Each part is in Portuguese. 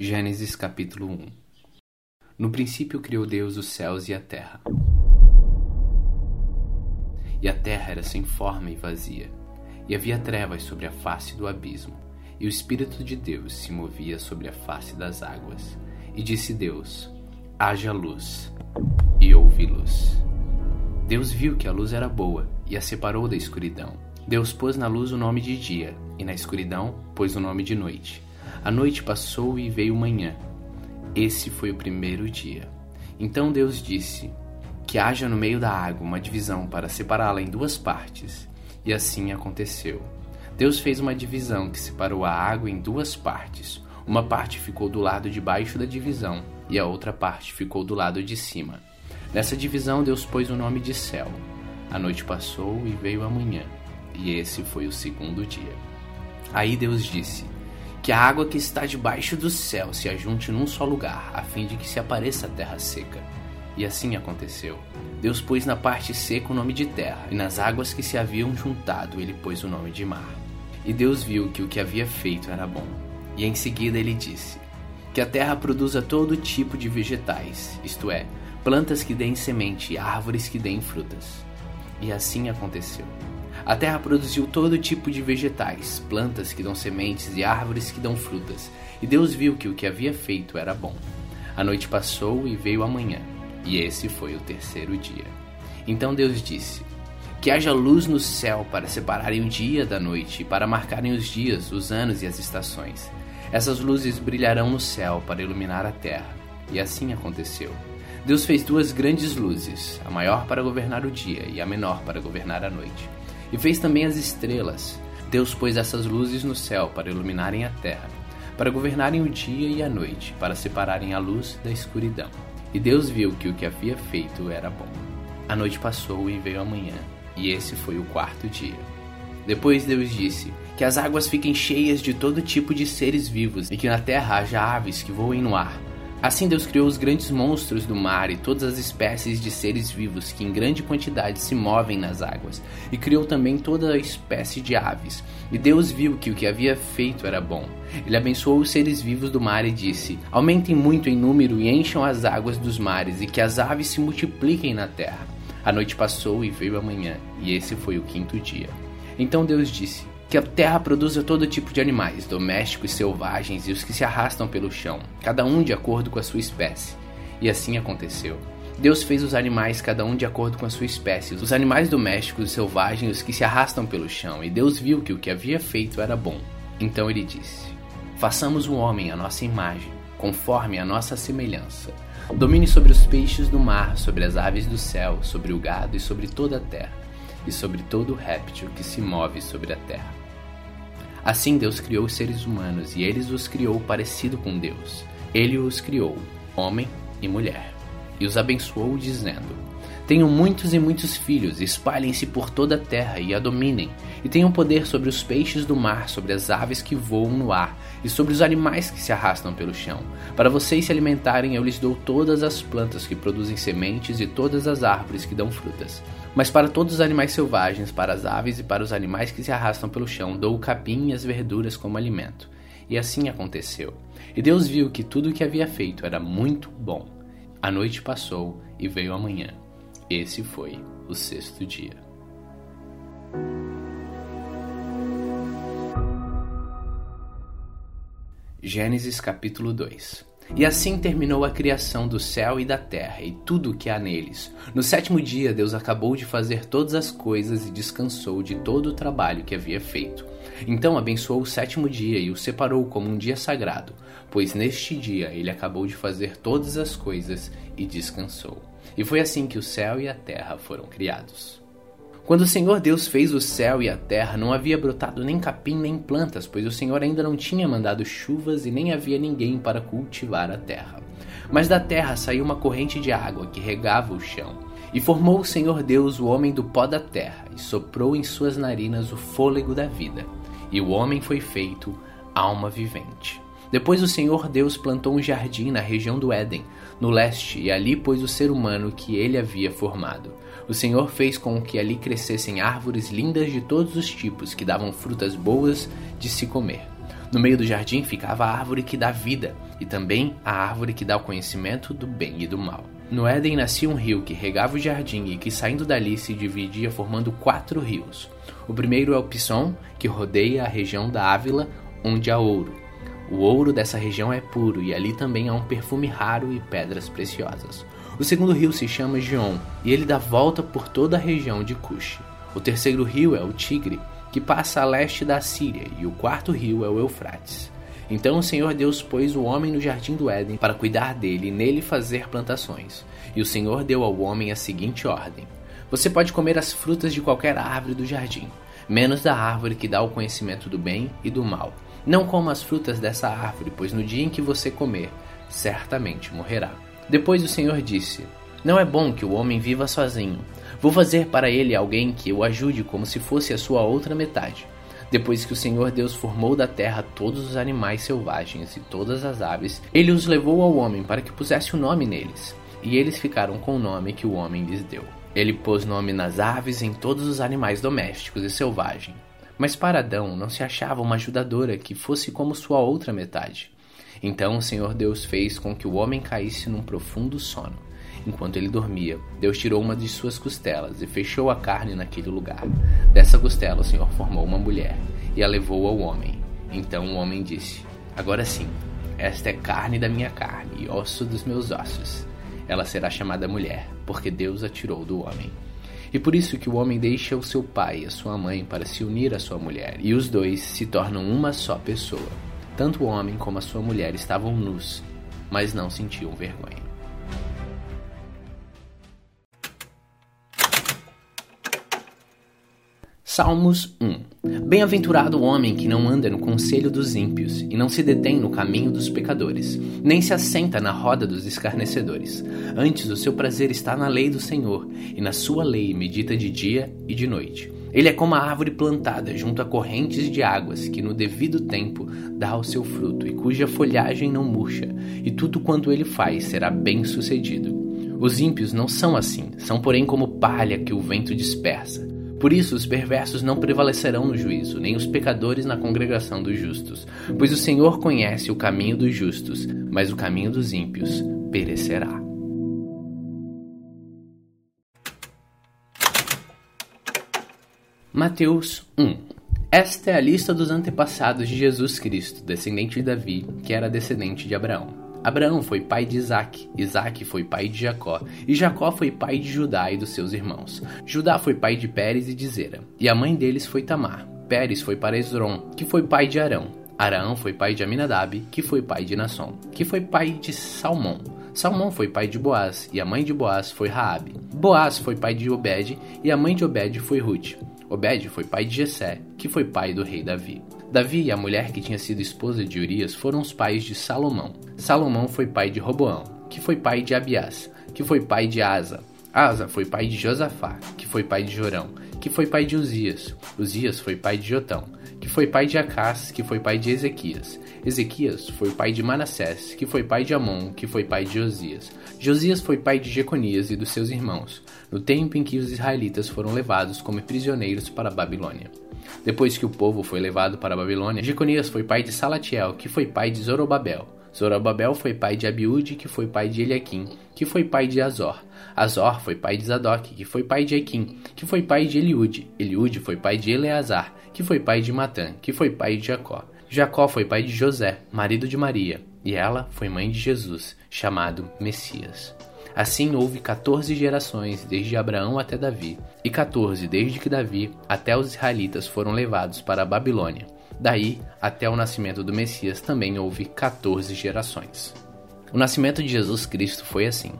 Gênesis capítulo 1 No princípio criou Deus os céus e a terra. E a terra era sem forma e vazia, e havia trevas sobre a face do abismo, e o Espírito de Deus se movia sobre a face das águas. E disse Deus: Haja luz, e houve luz. Deus viu que a luz era boa, e a separou da escuridão. Deus pôs na luz o nome de dia, e na escuridão pôs o nome de noite. A noite passou e veio manhã. Esse foi o primeiro dia. Então Deus disse: Que haja no meio da água uma divisão para separá-la em duas partes. E assim aconteceu. Deus fez uma divisão que separou a água em duas partes. Uma parte ficou do lado de baixo da divisão e a outra parte ficou do lado de cima. Nessa divisão, Deus pôs o nome de céu. A noite passou e veio a manhã, e esse foi o segundo dia. Aí Deus disse: que a água que está debaixo do céu se ajunte num só lugar, a fim de que se apareça a terra seca. E assim aconteceu. Deus pôs na parte seca o nome de terra, e nas águas que se haviam juntado ele pôs o nome de mar. E Deus viu que o que havia feito era bom. E em seguida ele disse: Que a terra produza todo tipo de vegetais, isto é, plantas que deem semente e árvores que deem frutas. E assim aconteceu. A terra produziu todo tipo de vegetais, plantas que dão sementes e árvores que dão frutas, e Deus viu que o que havia feito era bom. A noite passou e veio a manhã, e esse foi o terceiro dia. Então Deus disse: Que haja luz no céu para separarem o dia da noite e para marcarem os dias, os anos e as estações. Essas luzes brilharão no céu para iluminar a terra. E assim aconteceu. Deus fez duas grandes luzes, a maior para governar o dia e a menor para governar a noite. E fez também as estrelas. Deus pôs essas luzes no céu para iluminarem a terra, para governarem o dia e a noite, para separarem a luz da escuridão. E Deus viu que o que havia feito era bom. A noite passou e veio a manhã, e esse foi o quarto dia. Depois Deus disse: Que as águas fiquem cheias de todo tipo de seres vivos, e que na terra haja aves que voem no ar Assim Deus criou os grandes monstros do mar e todas as espécies de seres vivos que em grande quantidade se movem nas águas, e criou também toda a espécie de aves. E Deus viu que o que havia feito era bom. Ele abençoou os seres vivos do mar e disse: Aumentem muito em número e encham as águas dos mares, e que as aves se multipliquem na terra. A noite passou e veio a manhã, e esse foi o quinto dia. Então Deus disse: que a terra produza todo tipo de animais, domésticos, selvagens e os que se arrastam pelo chão, cada um de acordo com a sua espécie. E assim aconteceu. Deus fez os animais cada um de acordo com a sua espécie, os animais domésticos, selvagens e os que se arrastam pelo chão, e Deus viu que o que havia feito era bom. Então ele disse: Façamos o um homem à nossa imagem, conforme a nossa semelhança. Domine sobre os peixes do mar, sobre as aves do céu, sobre o gado e sobre toda a terra, e sobre todo réptil que se move sobre a terra. Assim Deus criou os seres humanos e eles os criou parecido com Deus. Ele os criou, homem e mulher, e os abençoou, dizendo: Tenham muitos e muitos filhos, espalhem-se por toda a terra e a dominem, e tenham poder sobre os peixes do mar, sobre as aves que voam no ar, e sobre os animais que se arrastam pelo chão. Para vocês se alimentarem, eu lhes dou todas as plantas que produzem sementes e todas as árvores que dão frutas. Mas para todos os animais selvagens, para as aves e para os animais que se arrastam pelo chão, dou o capim e as verduras como alimento. E assim aconteceu. E Deus viu que tudo o que havia feito era muito bom. A noite passou e veio a manhã. Esse foi o sexto dia. Gênesis capítulo 2 e assim terminou a criação do céu e da terra e tudo o que há neles. No sétimo dia, Deus acabou de fazer todas as coisas e descansou de todo o trabalho que havia feito. Então abençoou o sétimo dia e o separou como um dia sagrado, pois neste dia ele acabou de fazer todas as coisas e descansou. E foi assim que o céu e a terra foram criados. Quando o Senhor Deus fez o céu e a terra, não havia brotado nem capim nem plantas, pois o Senhor ainda não tinha mandado chuvas e nem havia ninguém para cultivar a terra. Mas da terra saiu uma corrente de água que regava o chão. E formou o Senhor Deus o homem do pó da terra, e soprou em suas narinas o fôlego da vida. E o homem foi feito alma vivente. Depois o Senhor Deus plantou um jardim na região do Éden, no leste, e ali pôs o ser humano que ele havia formado. O Senhor fez com que ali crescessem árvores lindas de todos os tipos, que davam frutas boas de se comer. No meio do jardim ficava a árvore que dá vida, e também a árvore que dá o conhecimento do bem e do mal. No Éden nascia um rio que regava o jardim e que saindo dali se dividia formando quatro rios. O primeiro é o Pisson, que rodeia a região da Ávila, onde há ouro. O ouro dessa região é puro e ali também há um perfume raro e pedras preciosas. O segundo rio se chama Gion e ele dá volta por toda a região de Cush. O terceiro rio é o Tigre, que passa a leste da Síria, e o quarto rio é o Eufrates. Então o Senhor Deus pôs o homem no jardim do Éden para cuidar dele e nele fazer plantações. E o Senhor deu ao homem a seguinte ordem: Você pode comer as frutas de qualquer árvore do jardim, menos da árvore que dá o conhecimento do bem e do mal. Não coma as frutas dessa árvore, pois no dia em que você comer, certamente morrerá. Depois o Senhor disse: Não é bom que o homem viva sozinho. Vou fazer para ele alguém que o ajude como se fosse a sua outra metade. Depois que o Senhor Deus formou da terra todos os animais selvagens e todas as aves, ele os levou ao homem para que pusesse o um nome neles. E eles ficaram com o nome que o homem lhes deu. Ele pôs nome nas aves e em todos os animais domésticos e selvagens. Mas para Adão não se achava uma ajudadora que fosse como sua outra metade. Então o Senhor Deus fez com que o homem caísse num profundo sono. Enquanto ele dormia, Deus tirou uma de suas costelas e fechou a carne naquele lugar. Dessa costela o Senhor formou uma mulher e a levou ao homem. Então o homem disse: Agora sim, esta é carne da minha carne e osso dos meus ossos. Ela será chamada mulher, porque Deus a tirou do homem. E por isso que o homem deixa o seu pai e a sua mãe para se unir à sua mulher, e os dois se tornam uma só pessoa. Tanto o homem como a sua mulher estavam nus, mas não sentiam vergonha. Salmos 1 Bem-aventurado o homem que não anda no conselho dos ímpios, e não se detém no caminho dos pecadores, nem se assenta na roda dos escarnecedores. Antes, o seu prazer está na lei do Senhor, e na sua lei medita de dia e de noite. Ele é como a árvore plantada junto a correntes de águas, que no devido tempo dá o seu fruto, e cuja folhagem não murcha, e tudo quanto ele faz será bem sucedido. Os ímpios não são assim, são porém como palha que o vento dispersa. Por isso, os perversos não prevalecerão no juízo, nem os pecadores na congregação dos justos. Pois o Senhor conhece o caminho dos justos, mas o caminho dos ímpios perecerá. Mateus 1 Esta é a lista dos antepassados de Jesus Cristo, descendente de Davi, que era descendente de Abraão. Abraão foi pai de Isaac, Isaac foi pai de Jacó, e Jacó foi pai de Judá e dos seus irmãos. Judá foi pai de Pérez e de Zera, e a mãe deles foi Tamar. Pérez foi para Esron, que foi pai de Arão. Arão foi pai de Aminadab, que foi pai de Nasson, que foi pai de Salmão. Salmão foi pai de Boaz, e a mãe de Boaz foi Raabe. Boaz foi pai de Obed, e a mãe de Obed foi Ruth. Obed foi pai de Jessé, que foi pai do rei Davi. Davi e a mulher que tinha sido esposa de Urias foram os pais de Salomão. Salomão foi pai de Roboão, que foi pai de Abias, que foi pai de Asa. Asa foi pai de Josafá, que foi pai de Jorão, que foi pai de Uzias. Uzias foi pai de Jotão, foi pai de Acás, que foi pai de Ezequias. Ezequias foi pai de Manassés, que foi pai de Amon, que foi pai de Josias. Josias foi pai de Jeconias e dos seus irmãos, no tempo em que os israelitas foram levados como prisioneiros para a Babilônia. Depois que o povo foi levado para a Babilônia, Jeconias foi pai de Salatiel, que foi pai de Zorobabel. Zorobabel foi pai de Abiúde, que foi pai de Eliaquim, que foi pai de Azor. Azor foi pai de Zadok, que foi pai de Equim, que foi pai de Eliúde. Eliúde foi pai de Eleazar, que foi pai de Matã, que foi pai de Jacó. Jacó foi pai de José, marido de Maria, e ela foi mãe de Jesus, chamado Messias. Assim houve 14 gerações desde Abraão até Davi, e 14 desde que Davi até os israelitas foram levados para a Babilônia. Daí até o nascimento do Messias também houve 14 gerações. O nascimento de Jesus Cristo foi assim.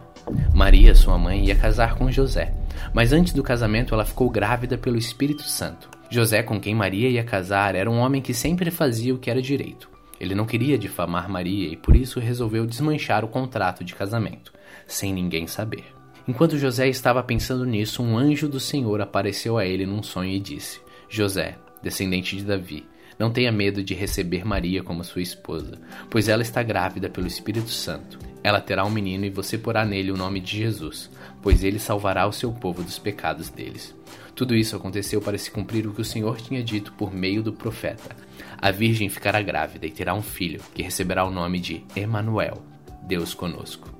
Maria, sua mãe, ia casar com José, mas antes do casamento ela ficou grávida pelo Espírito Santo. José, com quem Maria ia casar, era um homem que sempre fazia o que era direito. Ele não queria difamar Maria e por isso resolveu desmanchar o contrato de casamento sem ninguém saber. Enquanto José estava pensando nisso, um anjo do Senhor apareceu a ele num sonho e disse: José, descendente de Davi, não tenha medo de receber Maria como sua esposa, pois ela está grávida pelo Espírito Santo. Ela terá um menino e você porá nele o nome de Jesus, pois ele salvará o seu povo dos pecados deles. Tudo isso aconteceu para se cumprir o que o Senhor tinha dito por meio do profeta. A virgem ficará grávida e terá um filho, que receberá o nome de Emanuel, Deus conosco.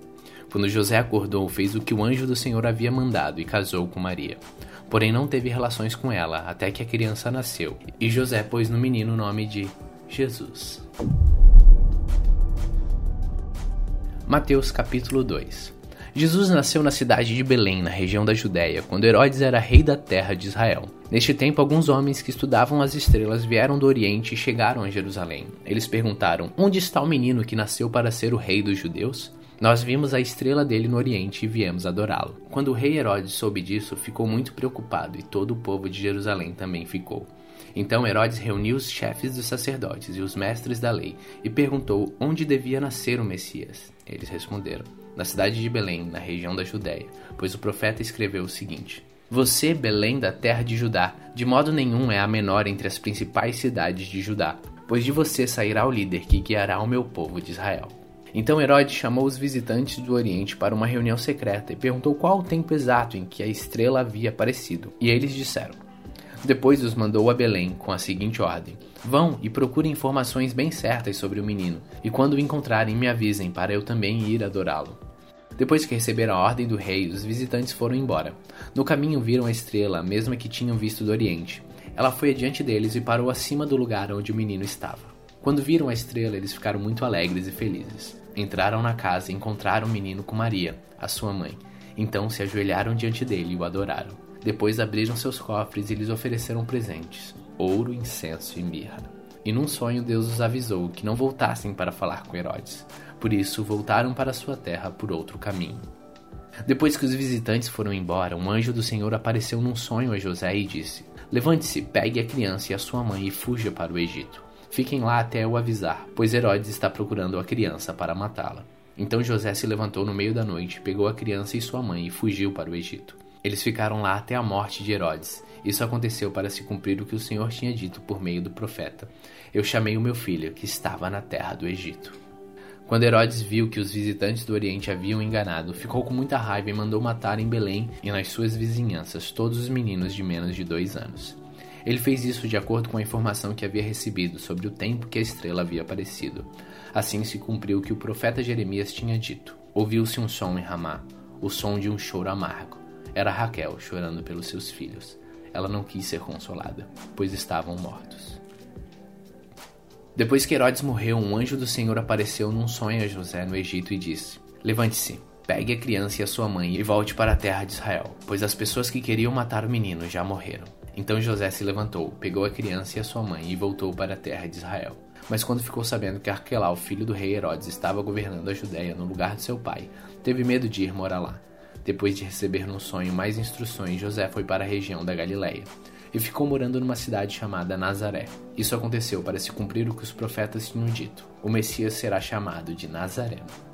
Quando José acordou, fez o que o anjo do Senhor havia mandado e casou com Maria. Porém, não teve relações com ela até que a criança nasceu, e José pôs no menino o nome de Jesus. Mateus capítulo 2 Jesus nasceu na cidade de Belém, na região da Judéia, quando Herodes era rei da terra de Israel. Neste tempo, alguns homens que estudavam as estrelas vieram do Oriente e chegaram a Jerusalém. Eles perguntaram: Onde está o menino que nasceu para ser o rei dos judeus? Nós vimos a estrela dele no Oriente e viemos adorá-lo. Quando o rei Herodes soube disso, ficou muito preocupado e todo o povo de Jerusalém também ficou. Então Herodes reuniu os chefes dos sacerdotes e os mestres da lei e perguntou onde devia nascer o Messias. Eles responderam: na cidade de Belém, na região da Judéia, pois o profeta escreveu o seguinte: Você, Belém da terra de Judá, de modo nenhum é a menor entre as principais cidades de Judá, pois de você sairá o líder que guiará o meu povo de Israel. Então Herodes chamou os visitantes do Oriente para uma reunião secreta e perguntou qual o tempo exato em que a estrela havia aparecido. E eles disseram: depois os mandou a Belém com a seguinte ordem: Vão e procurem informações bem certas sobre o menino, e quando o encontrarem, me avisem para eu também ir adorá-lo. Depois que receberam a ordem do rei, os visitantes foram embora. No caminho viram a estrela, a mesma que tinham visto do Oriente. Ela foi adiante deles e parou acima do lugar onde o menino estava. Quando viram a estrela, eles ficaram muito alegres e felizes. Entraram na casa e encontraram o menino com Maria, a sua mãe. Então se ajoelharam diante dele e o adoraram. Depois abriram seus cofres e lhes ofereceram presentes: ouro, incenso e mirra. E num sonho Deus os avisou que não voltassem para falar com Herodes. Por isso voltaram para sua terra por outro caminho. Depois que os visitantes foram embora, um anjo do Senhor apareceu num sonho a José e disse: Levante-se, pegue a criança e a sua mãe e fuja para o Egito. Fiquem lá até eu avisar, pois Herodes está procurando a criança para matá-la. Então José se levantou no meio da noite, pegou a criança e sua mãe e fugiu para o Egito. Eles ficaram lá até a morte de Herodes. Isso aconteceu para se cumprir o que o Senhor tinha dito por meio do profeta: Eu chamei o meu filho, que estava na terra do Egito. Quando Herodes viu que os visitantes do Oriente haviam enganado, ficou com muita raiva e mandou matar em Belém e nas suas vizinhanças todos os meninos de menos de dois anos. Ele fez isso de acordo com a informação que havia recebido sobre o tempo que a estrela havia aparecido. Assim se cumpriu o que o profeta Jeremias tinha dito. Ouviu-se um som em Ramá, o som de um choro amargo. Era Raquel chorando pelos seus filhos. Ela não quis ser consolada, pois estavam mortos. Depois que Herodes morreu, um anjo do Senhor apareceu num sonho a José no Egito e disse: Levante-se, pegue a criança e a sua mãe e volte para a terra de Israel, pois as pessoas que queriam matar o menino já morreram. Então José se levantou, pegou a criança e a sua mãe e voltou para a terra de Israel. Mas quando ficou sabendo que Arquelau, filho do rei Herodes, estava governando a Judéia no lugar de seu pai, teve medo de ir morar lá. Depois de receber no sonho mais instruções, José foi para a região da Galiléia e ficou morando numa cidade chamada Nazaré. Isso aconteceu para se cumprir o que os profetas tinham dito: o Messias será chamado de Nazareno.